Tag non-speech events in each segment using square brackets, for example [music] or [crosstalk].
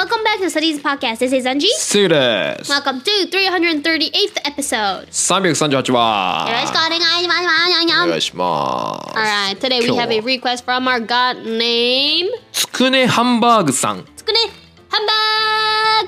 Welcome back to Studies Podcast. This is Anji. スーです Welcome to 338th episode. 338話よろしくお願いします。お願いします Alright, today we 今日 have は a request from our god name. つくねハンバーグさんつくね、ハンバ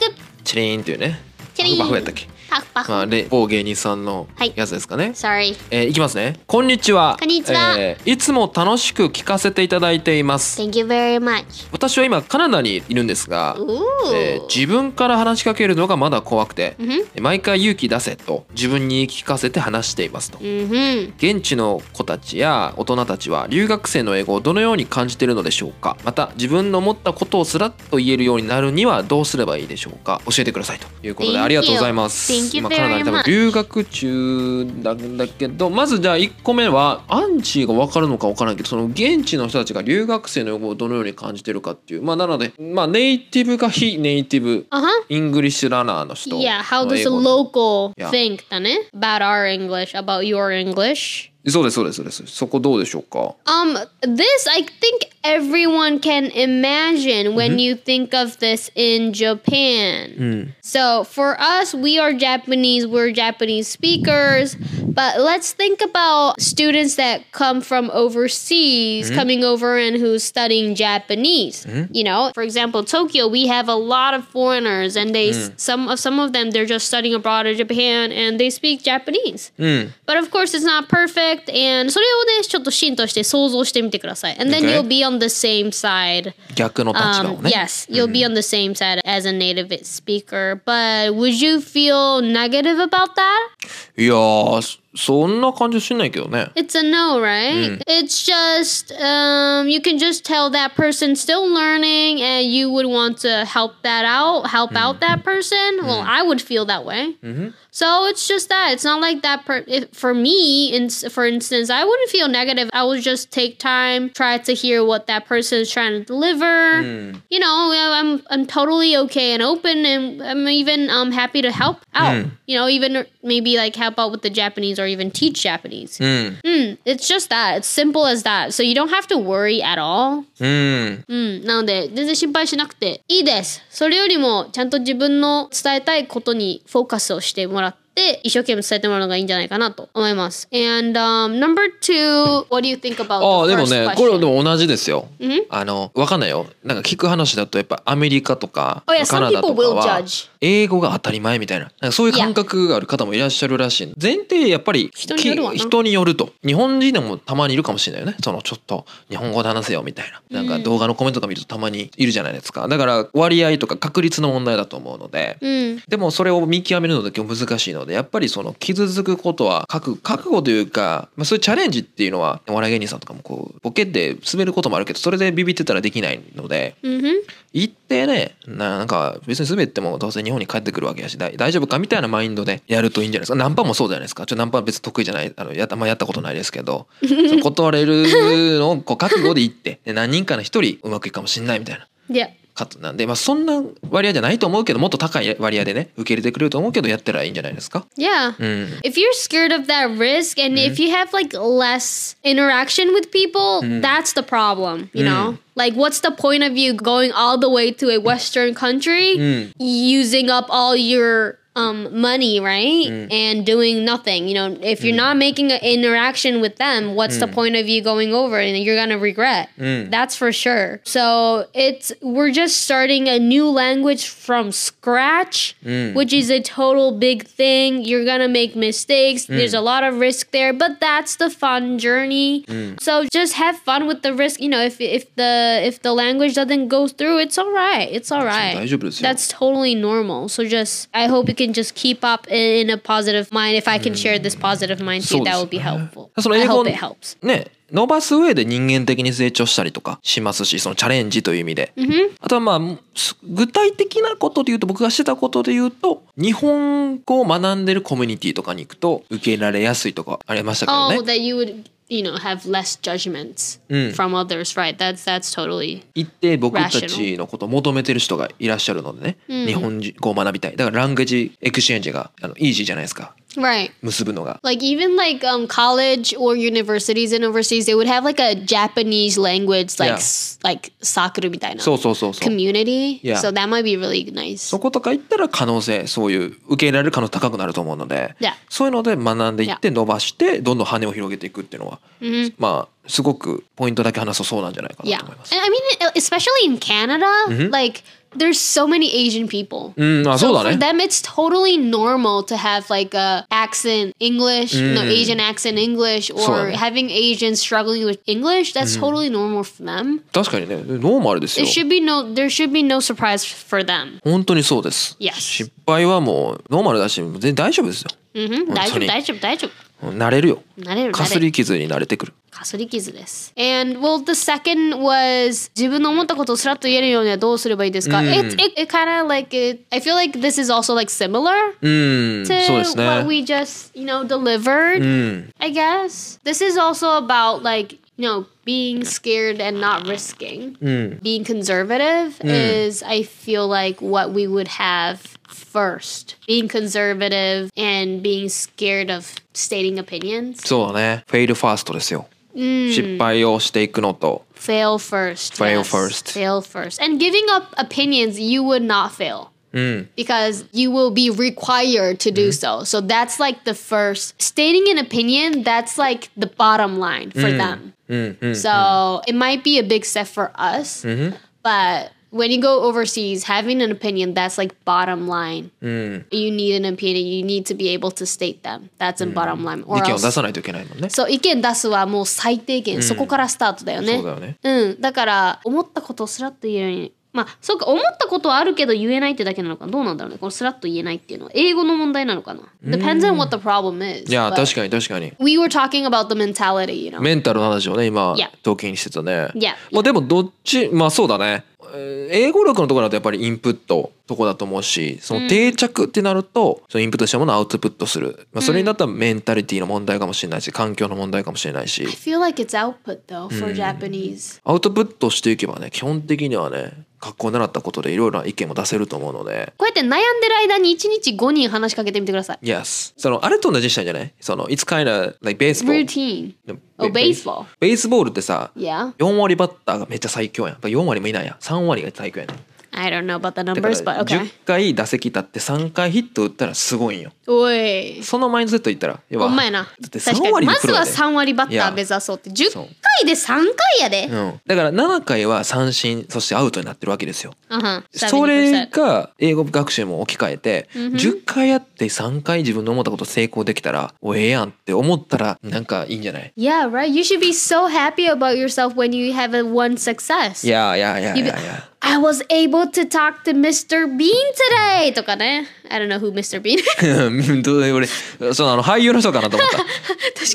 ーグチリーンっていうねチリーンパフパフやったっけ パフパフ。まあで某芸人さんのはいやつですかね、Sorry. えーいきますねこんにちはこんにちはえーいつも楽しく聞かせていただいています Thank you very much. 私は今カナダにいるんですが Ooh. えー自分から話しかけるのがまだ怖くて、Mhm. 毎回勇気出せと自分に言い聞かせて話していますと Mm-hmm. 現地の子たちや大人たちは留学生の英語をどのように感じているのでしょうかまた自分の思ったことをすらっと言えるようになるにはどうすればいいでしょうか教えてくださいということで Thank you. ありがとうございます Thank you 今カナダに多分.留学中なんだけどまずじゃあ1個目はアンチが分かるのか分からないけどその現地の人たちが留学生の英語をどのように感じてるかっていう。まあなのでまあネイティブか非ネイティブ Uh-huh. イングリッシュラナーの人。Yeah, how の does 英 a 語 local think だね？About our English, about your English? そうですそうですそうです。そこどうでしょうか？Um, this I think everyone can imagine when you think of this in Japan. So for us, we are Japanese, we're Japanese speakers, but let's think about students that come from overseas coming over and who's studying Japanese. You know, for example, Tokyo, we have a lot of foreigners and they some of some of them they're just studying abroad in Japan and they speak Japanese. うん But of course, it's not perfect. And それをね、ちょっとシーンとして想像してみてください。And then Okay. you'll be on the same side. 逆の立場を Um, ね、 yes, you'll be on the same side as a native speaker. But would you feel negative about that? いやー そそんな感じしないけどね It's a no, right? It's just um, you can just tell that person still learning, and you would want to help that out, help out that person. Well, I would feel that way. So it's just that it's not like that. Per- if, for me, in, for instance, I wouldn't feel negative. I would just take time, try to hear what that person is trying to deliver. You know, I'm I'm totally okay and open, and I'm even um happy to help out. You know, even maybe like help out with the Japanese or even teach Japanese. うん Mm, it's just that. It's simple as that. So you don't have to worry at all. うんうん。なので、全然心配しなくていいです。それよりも、ちゃんと自分の伝えたいことにフォーカスをしてもらって、一生懸命伝えてもらうのがいいんじゃないかなと思います。And、um, number two, what do you think about ああでもね?これでも同じですよ、Mhm. あのわかんないよなんか聞く話だとやっぱアメリカとか Oh, yeah, カナダと some か people will は judge. 英語が当たり前みたいな。なんかそういう感覚がある方もいらっしゃるらしい。前提やっぱり人によるわな。き人によると。日本人でもたまにいるかもしれないよね。そのちょっと日本語で話せよみたいな。なんか動画のコメントとか見るとたまにいるじゃないですか。だから割合とか確率の問題だと思うので、うん。でもそれを見極めるのだけ難しいのでやっぱりその傷つくことは覚覚悟というか、まあ、そういうチャレンジっていうのはお笑い芸人さんとかもこうボケで滑ることもあるけどそれでビビってたらできないのでうんふん。行ってねななんか別に滑ってもどうせ日本に帰ってくるわけやし大大丈夫かみたいなマインドでやるといいんじゃないですかナンパもそうじゃないですかちょナンパは別に得意じゃないあのやった,、まあ、やったことないですけど [laughs] 断れるのをこう覚悟で行ってで何人かの一人うまくいくかもしんないみたいな。Yeah. カットなんで、まあ、そんな割合じゃないと思うけどもっと高い割合でね受け入れてくれると思うけどやったらいいんじゃないですか Yeah. うん If you're scared of that risk and if you have like less interaction with people, that's the problem, you know? Like what's the point of you going all the way to a western country using up all your um, money, right? Mm. And doing nothing. You know, if you're mm. not making an interaction with them, what's mm. the point of you going over? And you're gonna regret. That's for sure. So it's we're just starting a new language from scratch, which is a total big thing. You're gonna make mistakes. There's a lot of risk there, but that's the fun journey. So just have fun with the risk. You know, if if the if the language doesn't go through, it's all right. It's all right. That's totally normal. So just I hope you can just keep up in a positive mind. If I can share this positive mind to you, that would be helpful. [laughs] I 英語 hope it helps. ね伸ばす上で人間的に成長したりとかしますしそのチャレンジという意味で、あとはまあす具体的なことで言うと僕がしてたことで言うと日本語を学んでるコミュニティとかに行くと受け入れられやすいとかありましたけど Oh, ね that you would you know have less judgments from others, right? That's that's totally 行って僕たちのことを求めてる人がいらっしゃるのでね、日本語を学びたい。だから language exchange があの easy じゃないですか Right. 結ぶのが。Like even like um college or universities and overseas, they would have like a Japanese language like s- like sakura みたいなそうそうそうそう。community. Yeah. So that might be really nice. そことか行ったら可能性そういう受け入れられる可能性高くなると思うので、Yeah. そういうので学んでいって伸ばしてどんどん羽を広げていくっていうのは、まあすごくポイントだけ話そうそうなんじゃないかな Yeah. と思います。And I mean, especially in Canada, like there's so many Asian people. うん、あ、 So そうだ for ね。 them, it's totally normal to have like a accent English, no Asian accent English, or そうだね。 having Asians struggling with English. That's totally normal for them. 確かにね、ノーマルですよ There。should be no, there should be no surprise for them. 本当にそうです。 Yes. 失敗はもうノーマルだし、全然大丈夫ですよ。 Mm-hmm. 本当に。大丈夫、大丈夫。 慣れるよ。慣れる、かすり傷に慣れてくる。かすり傷です。And well, the second was 自分の思ったことをスラッと言えるようにはどうすればいいですか、It, it, it kind of like it, I feel like this is also like similar うん、そうで to す what ね。 we just, you know, delivered. うん、 I guess. This is also about like, you know, being scared and not risking. うん、 Being conservative is, I feel like, what we would have first. Being conservative and being scared of stating opinions. そうだね。フェイルファーストですよ。失敗をしていくのと、 Fail first. Fail yes. first. Fail first. And giving up opinions, you would not fail. うん、 because you will be required to do so. So that's like the first stating an opinion, that's like the bottom line for them. うん、うん。 So it might be a big step for us, but when you go overseas, having an opinion, that's like bottom line. You need an opinion, you need to be able to state them. That's a bottom line. 意 Or 見を出さないといけないもんね。そう意見出すはもう最低限、そこからスタートだよね。そうだよね。うん、だから思ったことをスラッと言えるようにまあそうか思ったことはあるけど言えないってだけなのかなどうなんだろうねこのスラッと言えないっていうのは英語の問題なのかな Depends on what the problem is いや、確かに確かに。We were talking about the mentality you know メンタルの話をね、今 Yeah.、統計にしてたね。Yeah. まあでもどっち、まあそうだね。えー英語力のところだとやっぱりインプットとこだと思うしその定着ってなると、そのインプットしたものをアウトプットする、まあ、それになったらメンタリティの問題かもしれないし環境の問題かもしれないし。I feel like it's output though for Japanese. アウトプットしていけばね基本的にはね学校で習ったことでいろいろな意見も出せると思うので。こうやって悩んでる間に1日5人話しかけてみてください。Yes. そのあれと同じにしたいんじゃない？その It's kind of like baseball Routine Oh ベ baseball ベースボールってさ Yeah 4割バッターがめっちゃ最強やん。やっぱ4割もいないやん。3割が最強やねん。I don't know about the numbers ら but okay 10回打席立って3回ヒット打ったらすごいんよ。おい。そのマインドセットいったら要はほんまやな。だって確か3にまずは割のプロやで3割バッタいや。ー目指そうって。10そう回で3回やでうん、だから7回は三振そしてアウトになってるわけですよ。Uh-huh. それ70%が英語学習も置き換えて、10回やって3回自分の思ったこと成功できたらおええやんって思ったらなんかいいんじゃない？Yeah, right? You should be so happy about yourself when you have a one success. いやいやいやいやいや I was able to talk to Mr. Bean today! とかね。I don't know who Mr. Bean [laughs] 俺、そのあの俳優の人かなと思った。確か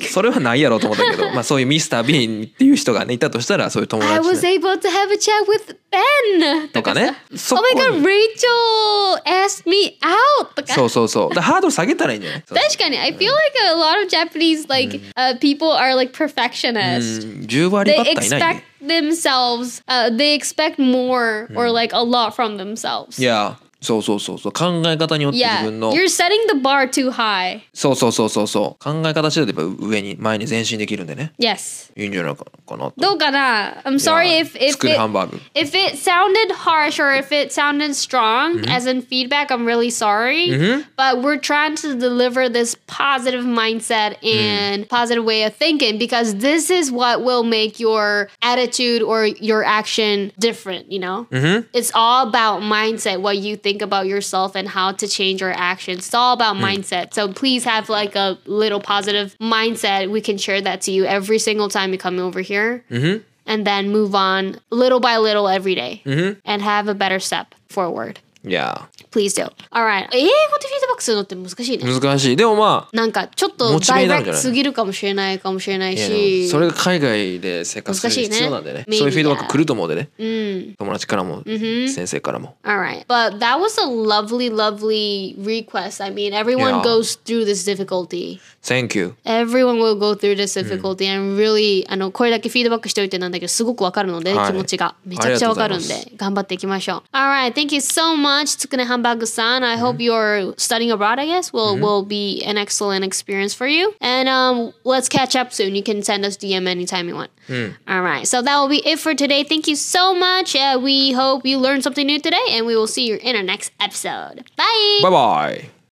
に。それはないやろうと思ったけど、まあそういう [laughs] [laughs] Mr. Bean っていう人がね、いたとしたら、そういう友達。I was able to have a chat with Ben! とかね。Oh my god, Rachel asked me out! とか。そうそうそう。ハードル下げたらいいんじゃない確かに。I feel like a lot of Japanese like、uh, people are like perfectionist. 10割ばったいない、ね。They expect themselves uh, they expect more or like a lot from themselves. いやそうそうそうそう考え方によって自 yeah 分の you're setting the bar too high そうそうそうそうそう考え方次第でやっぱ上に前に前進できるんでね yes いいんじゃないかかなとどうかな I'm sorry いや if if 作る it, ハンバーグ if it sounded harsh or if it sounded strong as in feedback I'm really sorry but we're trying to deliver this positive mindset and positive way of thinking because this is what will make your attitude or your action different you know it's all about mindset what you think about yourself and how to change your actions. It's all about hmm. mindset. So please have like a little positive mindset. We can share that to you every single time you come over here. Mm-hmm. And then move on little by little every day mm-hmm. and have a better step forward いや please do alright. 英語でフィードバックするのって難しいね。難しい。でもまあなんかちょっとダイレクトすぎるかもしれないかもしれないしそれが海外で生活する必要なんでね。そういうフィードバック来ると思うでね。うん。友達からも先生からも。All right. But that was a lovely, lovely request. I mean, everyone Yeah. goes through this difficulty. Thank you. Everyone will go through this difficulty and really あのこれだけフィードバックしておいてなんだけどすごくわかるので、はい。気持ちがめちゃくちゃわかるんで頑張っていきましょう。Alright, thank you so much. much, to Hanbaku-san. I mm-hmm. hope you're studying abroad, I guess. Will mm-hmm. will be an excellent experience for you. And um, let's catch up soon. You can send us DM anytime you want. Mm. All right. So that will be it for today. Thank you so much. Uh, we hope you learned something new today, and we will see you in our next episode. Bye. Bye bye.